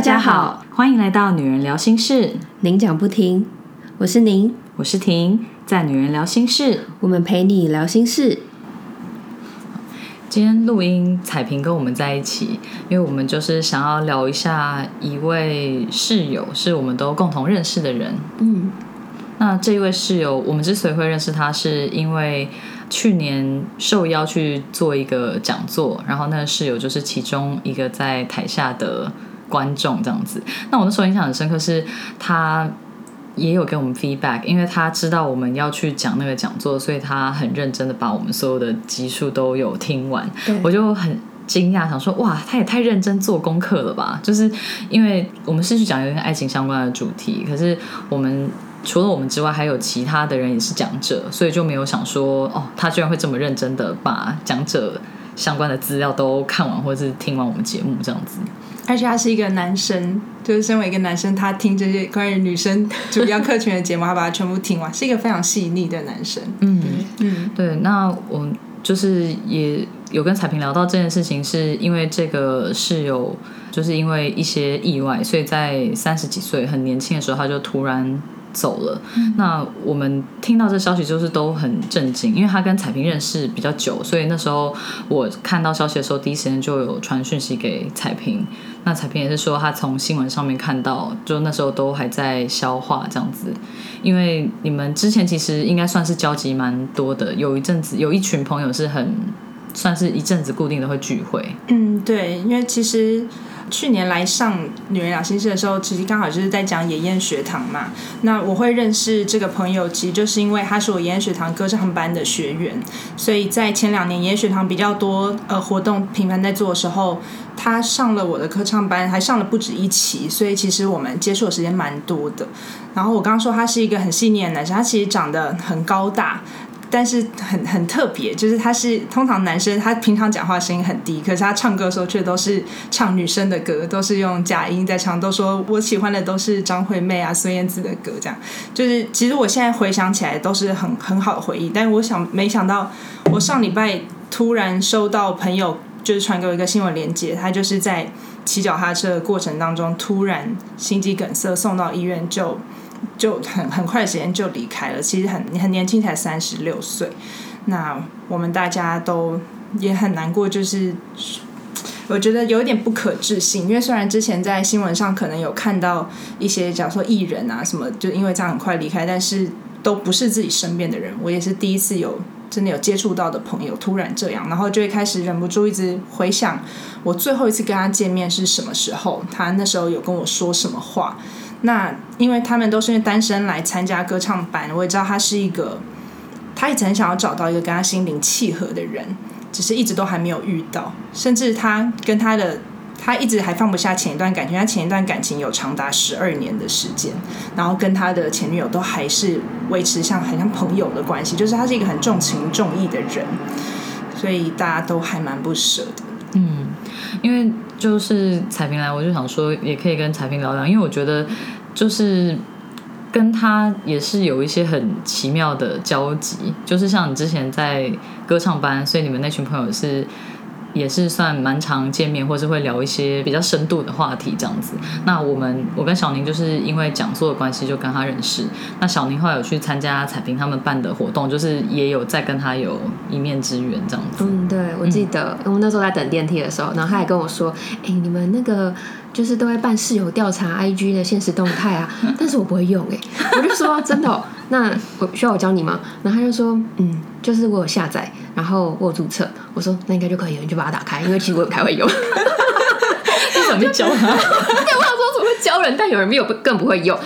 大家好，欢迎来到女人聊心事，您讲不停，我是您，我是婷，在女人聊心事，我们陪你聊心事。今天录音，彩萍跟我们在一起，因为我们就是想要聊一下一位室友，是我们都共同认识的人。嗯，那这一位室友，我们之所以会认识他，是因为去年受邀去做一个讲座，然后那个室友就是其中一个在台下的观众，这样子。那我那时候印象很深刻，是他也有给我们 feedback，因为他知道我们要去讲那个讲座，所以他很认真的把我们所有的集数都有听完。我就很惊讶，想说哇，他也太认真做功课了吧？就是因为我们是去讲一个跟爱情相关的主题，可是我们除了我们之外，还有其他的人也是讲者，所以就没有想说哦，他居然会这么认真的把讲者相关的资料都看完，或者是听完我们节目这样子。而且他是一个男生，就是身为一个男生，他听这些关于女生主要客群的节目，他把它全部听完，是一个非常细腻的男生。嗯嗯，对。那我就是也有跟彩萍聊到这件事情，是因为这个室友就是因为一些意外，所以在三十几岁很年轻的时候，他就突然。走了，那我们听到这消息就是都很震惊，因为他跟彩萍认识比较久，所以那时候我看到消息的时候，第一时间就有传讯息给彩萍。那彩萍也是说，他从新闻上面看到，就那时候都还在消化这样子。因为你们之前其实应该算是交集蛮多的，有一阵子有一群朋友是很算是一阵子固定的会聚会。嗯，对，因为其实。去年来上女人聊心事的时候，其实刚好就是在讲演宴学堂嘛。那我会认识这个朋友，其实就是因为他是我演宴学堂歌唱班的学员，所以在前两年演宴学堂比较多呃活动频繁在做的时候，他上了我的歌唱班，还上了不止一期，所以其实我们接触的时间蛮多的。然后我刚刚说他是一个很细腻的男生，他其实长得很高大。但是很很特别，就是他是通常男生，他平常讲话声音很低，可是他唱歌的时候却都是唱女生的歌，都是用假音在唱，都说我喜欢的都是张惠妹啊、孙燕姿的歌，这样就是其实我现在回想起来都是很很好的回忆。但是我想没想到，我上礼拜突然收到朋友就是传给我一个新闻链接，他就是在骑脚踏车的过程当中突然心肌梗塞送到医院就。就很很快的时间就离开了，其实很很年轻，才三十六岁。那我们大家都也很难过，就是我觉得有点不可置信，因为虽然之前在新闻上可能有看到一些，假如说艺人啊什么，就因为这样很快离开，但是都不是自己身边的人。我也是第一次有真的有接触到的朋友突然这样，然后就会开始忍不住一直回想，我最后一次跟他见面是什么时候，他那时候有跟我说什么话。那因为他们都是因为单身来参加歌唱班，我也知道他是一个，他一直很想要找到一个跟他心灵契合的人，只是一直都还没有遇到。甚至他跟他的，他一直还放不下前一段感情，他前一段感情有长达十二年的时间，然后跟他的前女友都还是维持像很像朋友的关系，就是他是一个很重情重义的人，所以大家都还蛮不舍的。嗯，因为。就是彩萍来，我就想说，也可以跟彩萍聊聊，因为我觉得就是跟他也是有一些很奇妙的交集，就是像你之前在歌唱班，所以你们那群朋友是。也是算蛮常见面，或是会聊一些比较深度的话题这样子。那我们我跟小宁就是因为讲座的关系就跟他认识。那小宁后来有去参加彩萍他们办的活动，就是也有在跟他有一面之缘这样子。嗯，对，我记得，我们那时候在等电梯的时候，然后他还跟我说：“哎，你们那个就是都会办室友调查，IG 的现实动态啊。”但是我不会用哎，我就说真的，那我需要我教你吗？然后他就说：“嗯，就是我有下载。”然后我有注册，我说那应该就可以了，你就把它打开，因为其实我不太会用。你怎么教他？对，我想说怎么会教人，但有人没有更不会用。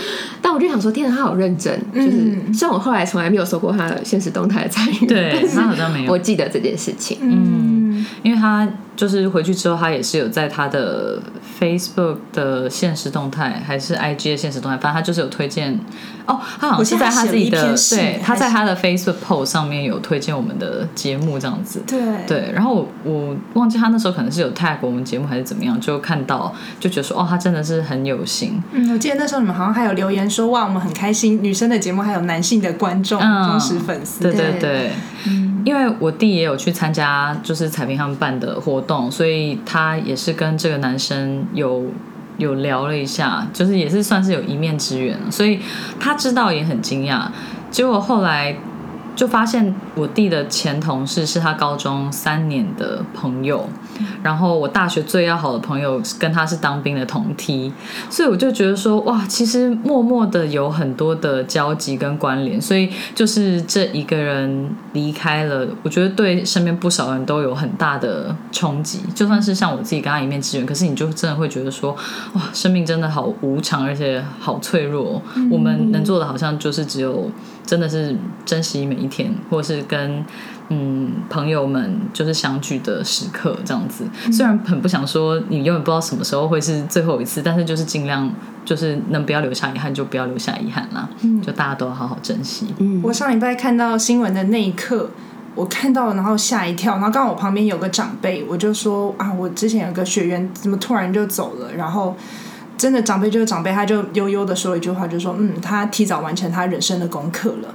但我就想说，天哪，他好认真。就是虽然我后来从来没有收过他的现实动态的参与，对他好像没有。我记得这件事情，嗯，因为他就是回去之后，他也是有在他的 Facebook 的现实动态，还是 IG 的现实动态，反正他就是有推荐。哦，他好像是在他自己的对，他在他的 Facebook post 上面有推荐我们的节目这样子。对对，然后我我忘记他那时候可能是有 tag 我们节目还是怎么样，就看到就觉得说哦，他真的是很有心。嗯，我记得那时候你们好像还有留言说哇，我们很开心，女生的节目还有男性的观众忠实粉丝。对对对，因为我弟也有去参加就是彩萍他们办的活动，所以他也是跟这个男生有。有聊了一下，就是也是算是有一面之缘，所以他知道也很惊讶。结果后来就发现我弟的前同事是他高中三年的朋友，然后我大学最要好的朋友跟他是当兵的同梯，所以我就觉得说哇，其实默默的有很多的交集跟关联，所以就是这一个人离开了，我觉得对身边不少人都有很大的冲击。就算是像我自己跟他一面之缘，可是你就真的会觉得说哇，生命真的好无常，而且好脆弱。我们能做的好像就是只有真的是珍惜每一天，或是跟嗯朋友们就是相聚的时刻这样子。虽然很不想说你永远不知道什么时候会是最后一次，但是就是尽量就是能不要留下遗憾就不要留下遗憾啦。嗯就大家都要好好珍惜。嗯我上礼拜看到新闻的那一刻，我看到然后吓一跳，然后刚好我旁边有个长辈，我就说啊，我之前有个学员怎么突然就走了，然后真的长辈就是长辈，他就悠悠的说了一句话，就说嗯，他提早完成他人生的功课了。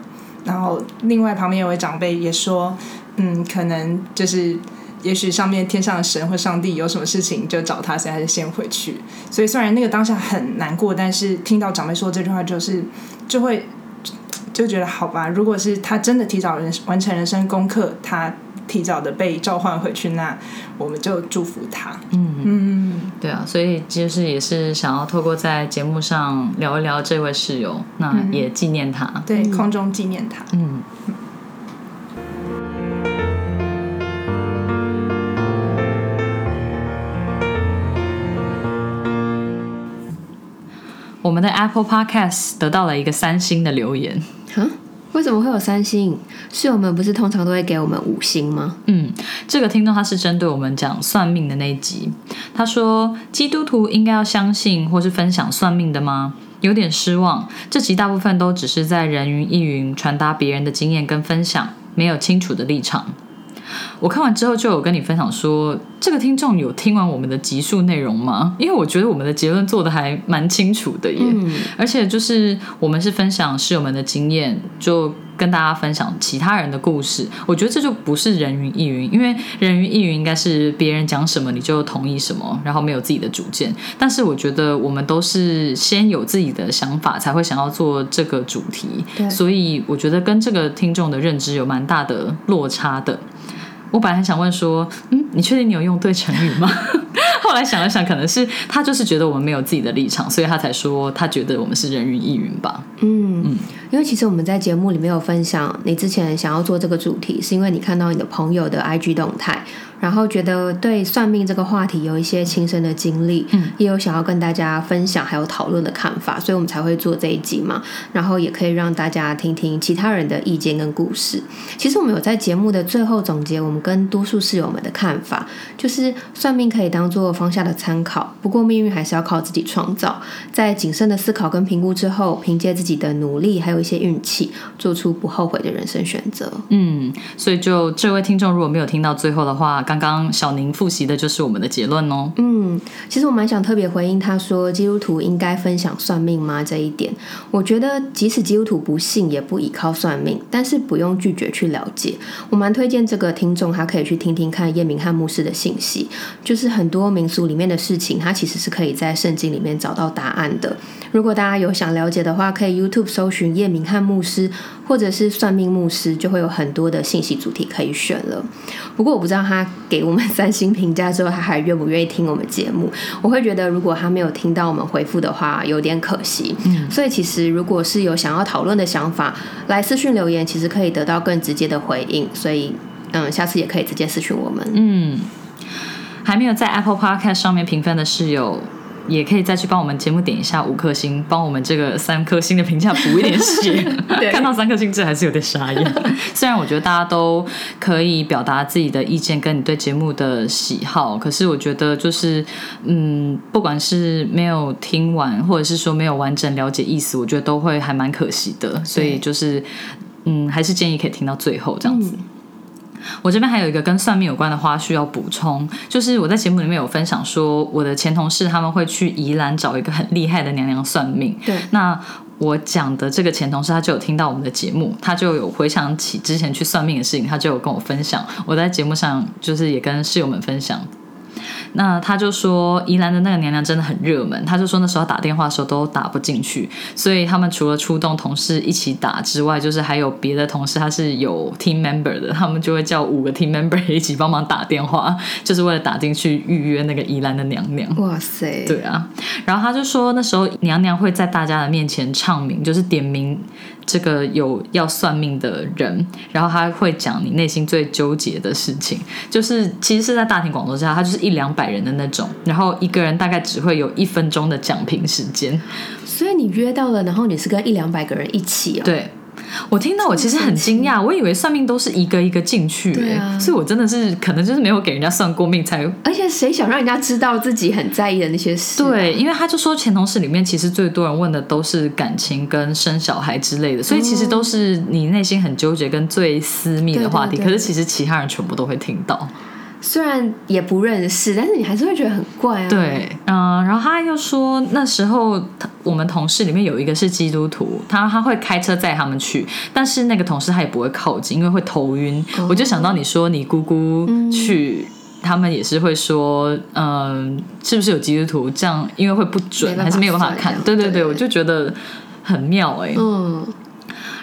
然后另外旁边有位长辈也说，嗯，可能就是。也许上面天上的神或上帝有什么事情就找他，所以还是先回去。所以虽然那个当下很难过，但是听到长辈说这句话，就是就会就觉得好吧。如果是他真的提早人完成人生功课，他提早的被召唤回去，那我们就祝福他。嗯嗯，对啊，所以就是也是想要透过在节目上聊一聊这位室友，那也纪念他。对，空中纪念他。嗯。我们的 Apple Podcast 得到了一个三星的留言。哈？为什么会有三星？室友们不是通常都会给我们五星吗？嗯，这个听众他是针对我们讲算命的那一集，他说基督徒应该要相信或是分享算命的吗？有点失望，这集大部分都只是在人云亦云传达别人的经验跟分享，没有清楚的立场。我看完之后就有跟你分享说，这个听众有听完我们的集数内容吗？因为我觉得我们的结论做的还蛮清楚的耶，而且就是我们是分享室友们的经验，就跟大家分享其他人的故事。我觉得这就不是人云亦云，因为人云亦云应该是别人讲什么你就同意什么，然后没有自己的主见。但是我觉得我们都是先有自己的想法，才会想要做这个主题，所以我觉得跟这个听众的认知有蛮大的落差的。我本来很想问说，嗯，你确定你有用对成语吗？后来想了想，可能是他就是觉得我们没有自己的立场，所以他才说他觉得我们是人云亦云吧。嗯嗯，因为其实我们在节目里面有分享，你之前想要做这个主题，是因为你看到你的朋友的 IG 动态。然后觉得对算命这个话题有一些亲身的经历，嗯，也有想要跟大家分享还有讨论的看法，所以我们才会做这一集嘛。然后也可以让大家听听其他人的意见跟故事。其实我们有在节目的最后总结我们跟多数室友们的看法，就是算命可以当做方向的参考，不过命运还是要靠自己创造。在谨慎的思考跟评估之后，凭借自己的努力还有一些运气，做出不后悔的人生选择。嗯，所以就这位听众如果没有听到最后的话。刚刚小宁复习的就是我们的结论哦。嗯，其实我蛮想特别回应他说基督徒应该分享算命吗这一点。我觉得即使基督徒不信也不依靠算命，但是不用拒绝去了解。我蛮推荐这个听众他可以去听听看叶明汉牧师的信息，就是很多民俗里面的事情，他其实是可以在圣经里面找到答案的。如果大家有想了解的话，可以 YouTube 搜寻叶明汉牧师或者是算命牧师，就会有很多的信息主题可以选了。不过我不知道他。给我们 三星评价之后，他还愿不愿意听我们节目？我会觉得，如果他没有听到我们回复的话，有点可惜。嗯，所以其实如果是有想要讨论的想法，来私讯留言，其实可以得到更直接的回应。所以，嗯，下次也可以直接私讯我们。嗯，还没有在 Apple Podcast 上面评分的室友。也可以再去帮我们节目点一下五颗星，帮我们这个三颗星的评价补一点血。看到三颗星这还是有点傻眼。虽然我觉得大家都可以表达自己的意见，跟你对节目的喜好，可是我觉得就是，嗯，不管是没有听完，或者是说没有完整了解意思，我觉得都会还蛮可惜的。所以就是，嗯，还是建议可以听到最后这样子。我这边还有一个跟算命有关的花絮要补充，就是我在节目里面有分享说，我的前同事他们会去宜兰找一个很厉害的娘娘算命。对，那我讲的这个前同事他就有听到我们的节目，他就有回想起之前去算命的事情，他就有跟我分享。我在节目上就是也跟室友们分享。那他就说宜兰的那个娘娘真的很热门，他就说那时候打电话的时候都打不进去，所以他们除了出动同事一起打之外，就是还有别的同事他是有 team member 的，他们就会叫五个 team member 一起帮忙打电话，就是为了打进去预约那个宜兰的娘娘。哇塞，对啊，然后他就说那时候娘娘会在大家的面前唱名，就是点名这个有要算命的人，然后他会讲你内心最纠结的事情，就是其实是在大庭广众之下，他就是一两百人的那种，然后一个人大概只会有一分钟的讲评时间。所以你约到了，然后你是跟一两百个人一起哦。对。我听到我其实很惊讶，我以为算命都是一个一个进去、欸，对啊所以我真的是可能就是没有给人家算过命才而且谁想让人家知道自己很在意的那些事、啊？对，因为他就说前同事里面其实最多人问的都是感情跟生小孩之类的，所以其实都是你内心很纠结跟最私密的话题。对对对可是其实其他人全部都会听到。虽然也不认识，但是你还是会觉得很怪啊。，对，嗯、然后他又说那时候他我们同事里面有一个是基督徒，他他会开车载他们去，但是那个同事他也不会靠近，因为会头晕。我就想到你说你姑姑去。他们也是会说，嗯、是不是有基督徒？这样因为会不准，还是没有办法看对对，对我就觉得很妙哎、嗯，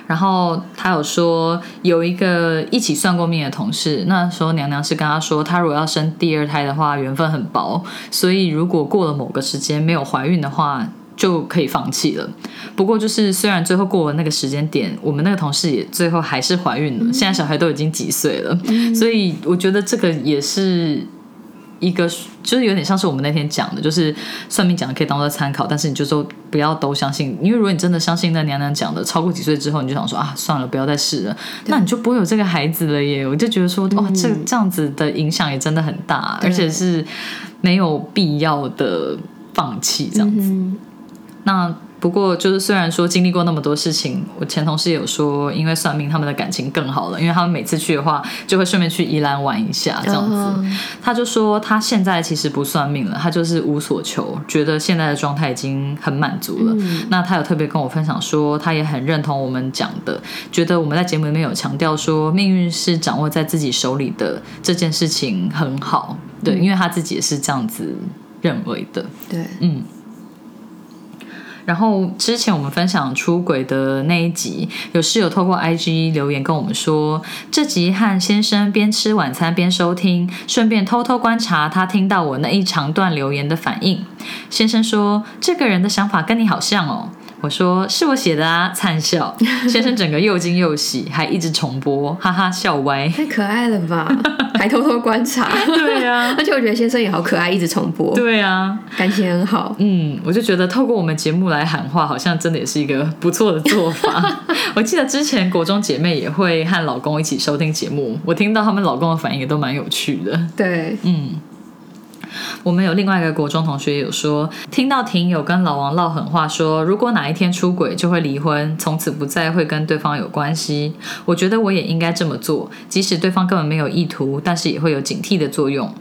然后他有说有一个一起算过命的同事，那时候娘娘是跟他说，他如果要生第二胎的话，缘分很薄，所以如果过了某个时间没有怀孕的话。就可以放弃了。不过就是虽然最后过了那个时间点，我们那个同事也最后还是怀孕了，现在小孩都已经几岁了，所以我觉得这个也是一个，就是有点像是我们那天讲的，就是算命讲的可以当做参考，但是你就说不要都相信，因为如果你真的相信那娘娘讲的，超过几岁之后，你就想说啊，算了，不要再试了，那你就不会有这个孩子了耶。我就觉得说，哇，这这样子的影响也真的很大，而且是没有必要的放弃这样子。嗯，那不过就是虽然说经历过那么多事情，我前同事也有说，因为算命他们的感情更好了，因为他们每次去的话就会顺便去宜兰玩一下这样子。哦他就说他现在其实不算命了，他就是无所求，觉得现在的状态已经很满足了。那他有特别跟我分享说，他也很认同我们讲的，觉得我们在节目里面有强调说命运是掌握在自己手里的这件事情很好，对，因为他自己也是这样子认为的。对，嗯。然后之前我们分享出轨的那一集，有室友透过 IG 留言跟我们说，这集和先生边吃晚餐边收听，顺便偷偷观察他听到我那一长段留言的反应。先生说，这个人的想法跟你好像哦。我说是我写的啊，灿笑。先生整个又惊又喜，还一直重播，哈哈笑歪。太可爱了吧，还偷偷观察。对啊，而且我觉得先生也好可爱，一直重播，对啊，感情很好。嗯，我就觉得透过我们节目来喊话，好像真的也是一个不错的做法。我记得之前国中姐妹也会和老公一起收听节目，我听到他们老公的反应也都蛮有趣的。对，嗯，我们有另外一个国中同学有说，听到庭友跟老王唠狠话说，如果哪一天出轨就会离婚，从此不再会跟对方有关系。我觉得我也应该这么做，即使对方根本没有意图，但是也会有警惕的作用。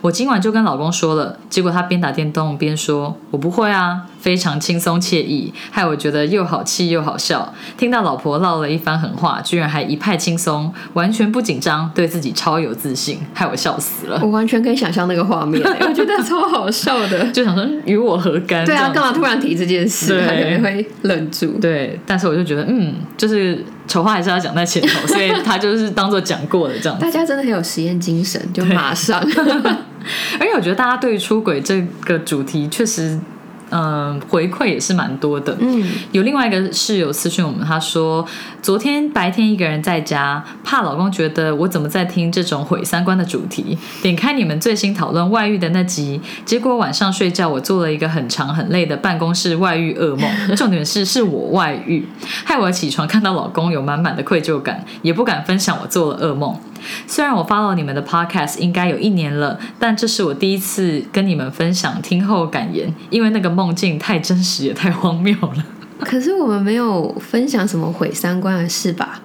我今晚就跟老公说了，结果他边打电动边说：“我不会啊，非常轻松惬意，害我觉得又好气又好笑。听到老婆唠了一番狠话，居然还一派轻松，完全不紧张，对自己超有自信，害我笑死了。我完全可以想象那个画面，我觉得超好笑的。就想说与我何干？对啊，干嘛突然提这件事？对他可能会愣住。对，但是我就觉得，嗯，就是丑话还是要讲在前头，所以他就是当做讲过的这样子。大家真的很有实验精神，就马上。而且我觉得大家对于出轨这个主题确实，嗯、回馈也是蛮多的。嗯，有另外一个室友私讯我们，他说昨天白天一个人在家，怕老公觉得我怎么在听这种毁三观的主题，点开你们最新讨论外遇的那集，结果晚上睡觉我做了一个很长很累的办公室外遇噩梦，重点是是我外遇，害我起床看到老公有满满的愧疚感，也不敢分享我做了噩梦。虽然我 follow 你们的 podcast 应该有一年了，但这是我第一次跟你们分享听后感言，因为那个梦境太真实也太荒谬了。可是我们没有分享什么毁三观的事吧？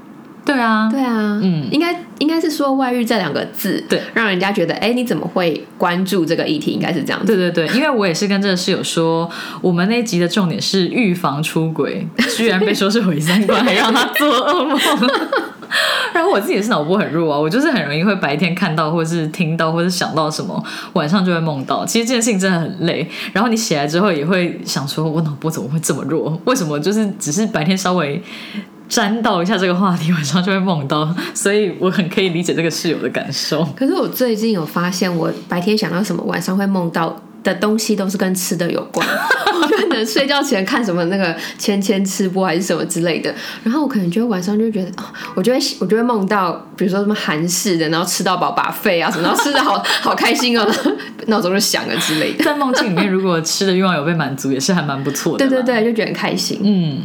对啊，对啊，嗯应该应该是说外遇这两个字，对，让人家觉得，哎，你怎么会关注这个议题？应该是这样子。对对对，因为我也是跟这个室友说，我们那集的重点是预防出轨，居然被说是毁三观，还让他做噩梦。然后我自己也是脑波很弱啊，我就是很容易会白天看到，或是听到，或是想到什么，晚上就会梦到。其实这件事情真的很累。然后你起来之后也会想说，我脑波怎么会这么弱？为什么就是只是白天稍微沾到一下这个话题，晚上就会梦到？所以我很可以理解这个室友的感受。可是我最近有发现，我白天想到什么，晚上会梦到的东西都是跟吃的有关。能睡觉前看什么那个芊芊吃播还是什么之类的，然后我可能就晚上就觉得，哦，我就会我就会梦到，比如说什么韩式的，然后吃到饱把肺啊什么，然后吃的好 好开心哦，闹钟就响了之类的。在梦境里面，如果吃的欲望有被满足，也是还蛮不错的。对对对，就觉得很开心。嗯。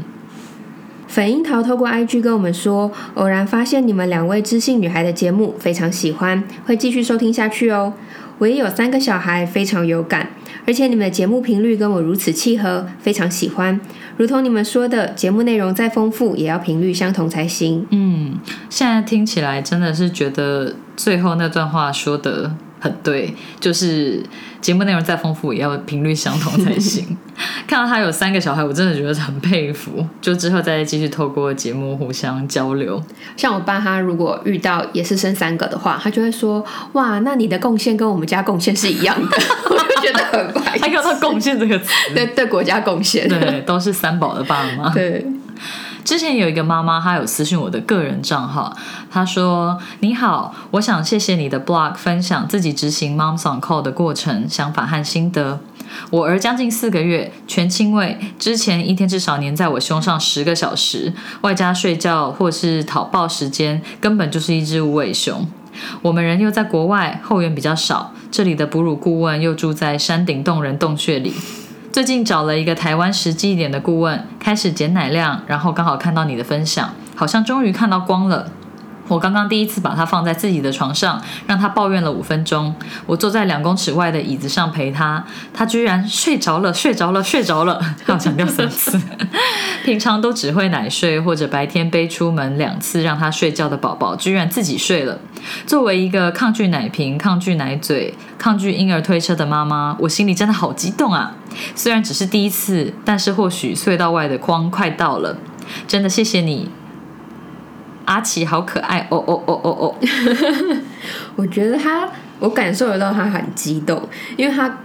粉樱桃透过 IG 跟我们说，偶然发现你们两位知性女孩的节目，非常喜欢，会继续收听下去哦。我也有三个小孩，非常有感，而且你们的节目频率跟我如此契合，非常喜欢。如同你们说的，节目内容再丰富，也要频率相同才行。嗯，现在听起来真的是觉得最后那段话说的。很对，就是节目内容再丰富，也要频率相同才行。看到他有三个小孩，我真的觉得很佩服。就之后再继续透过节目互相交流。像我爸他如果遇到也是生三个的话，他就会说：“哇，那你的贡献跟我们家贡献是一样的。”我就觉得很怪。他用到“贡献”这个词，对对，国家贡献，对，都是三宝的爸妈。对。之前有一个妈妈，她有私信我的个人账号，她说：“你好，我想谢谢你的 blog 分享自己执行 Moms on Call 的过程、想法和心得。我儿将近四个月，全亲喂，之前一天至少黏在我胸上十个小时，外加睡觉或是讨抱时间，根本就是一只无尾熊。我们人又在国外，后援比较少，这里的哺乳顾问又住在山顶洞人洞穴里。”最近找了一个台湾实际一点的顾问，开始减奶量，然后刚好看到你的分享，好像终于看到光了。我刚刚第一次把它放在自己的床上，让他抱怨了五分钟。我坐在两公尺外的椅子上陪他，他居然睡着了，睡着了，睡着了，要强调三次。平常都只会奶睡或者白天背出门两次让他睡觉的宝宝，居然自己睡了。作为一个抗拒奶瓶、抗拒奶嘴、抗拒婴儿推车的妈妈，我心里真的好激动啊！虽然只是第一次，但是或许隧道外的光快到了。真的谢谢你。阿奇好可爱哦哦哦哦哦！我觉得他，我感受得到他很激动，因为他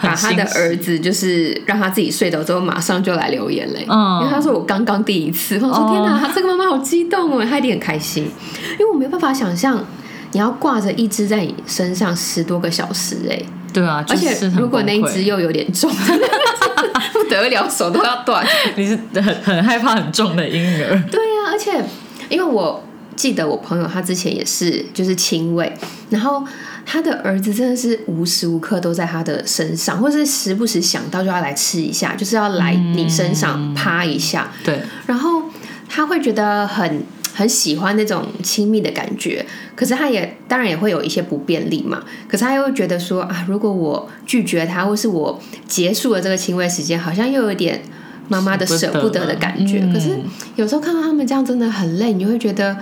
把他的儿子就是让他自己睡着之后，马上就来流眼泪。嗯，因为他说我刚刚第一次，我说天哪，他这个妈妈好激动哦，他一定很开心，因为我没办法想象你要挂着一只在你身上十多个小时，哎，对啊，而且如果那一只又有点重，不得了，手都要断。你是很很害怕很重的婴儿？对呀，而且。因为我记得我朋友他之前也是就是亲喂，然后他的儿子真的是无时无刻都在他的身上，或者是时不时想到就要来吃一下，就是要来你身上趴一下。对，然后他会觉得很很喜欢那种亲密的感觉，可是他也当然也会有一些不便利嘛。可是他又会觉得说啊，如果我拒绝他，或是我结束了这个亲喂时间，好像又有点。妈妈的舍不得的感觉，可是有时候看到他们这样真的很累，你会觉得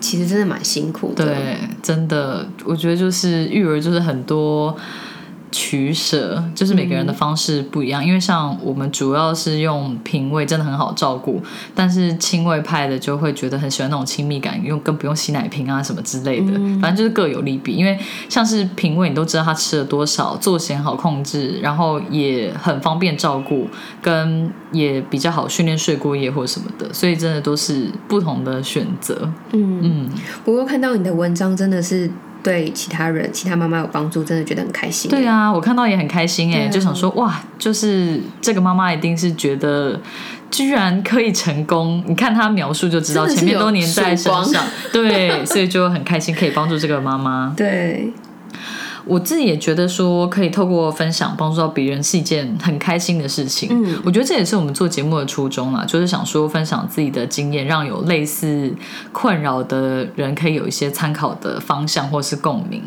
其实真的蛮辛苦的。对，真的，我觉得就是育儿就是很多。取舍就是每个人的方式不一样，因为像我们主要是用平胃，真的很好照顾。但是亲喂派的就会觉得很喜欢那种亲密感，用更不用洗奶瓶啊什么之类的。反正就是各有利弊。因为像是平胃，你都知道他吃了多少，作息好控制，然后也很方便照顾，跟也比较好训练睡过夜或什么的。所以真的都是不同的选择。嗯嗯。不过看到你的文章，真的是。对其他人、其他妈妈有帮助，真的觉得很开心。对啊，我看到也很开心哎，就想说哇，就是这个妈妈一定是觉得居然可以成功。你看她描述就知道，前面都粘在身上，对，所以就很开心可以帮助这个妈妈。对。我自己也觉得说，可以透过分享帮助到别人是一件很开心的事情。嗯，我觉得这也是我们做节目的初衷啦，就是想说分享自己的经验，让有类似困扰的人可以有一些参考的方向或是共鸣。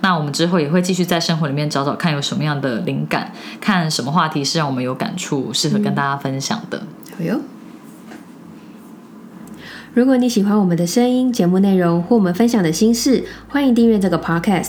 那我们之后也会继续在生活里面找找看有什么样的灵感，看什么话题是让我们有感触，适合跟大家分享的。好哟！如果你喜欢我们的声音、节目内容或我们分享的心事，欢迎订阅这个 podcast。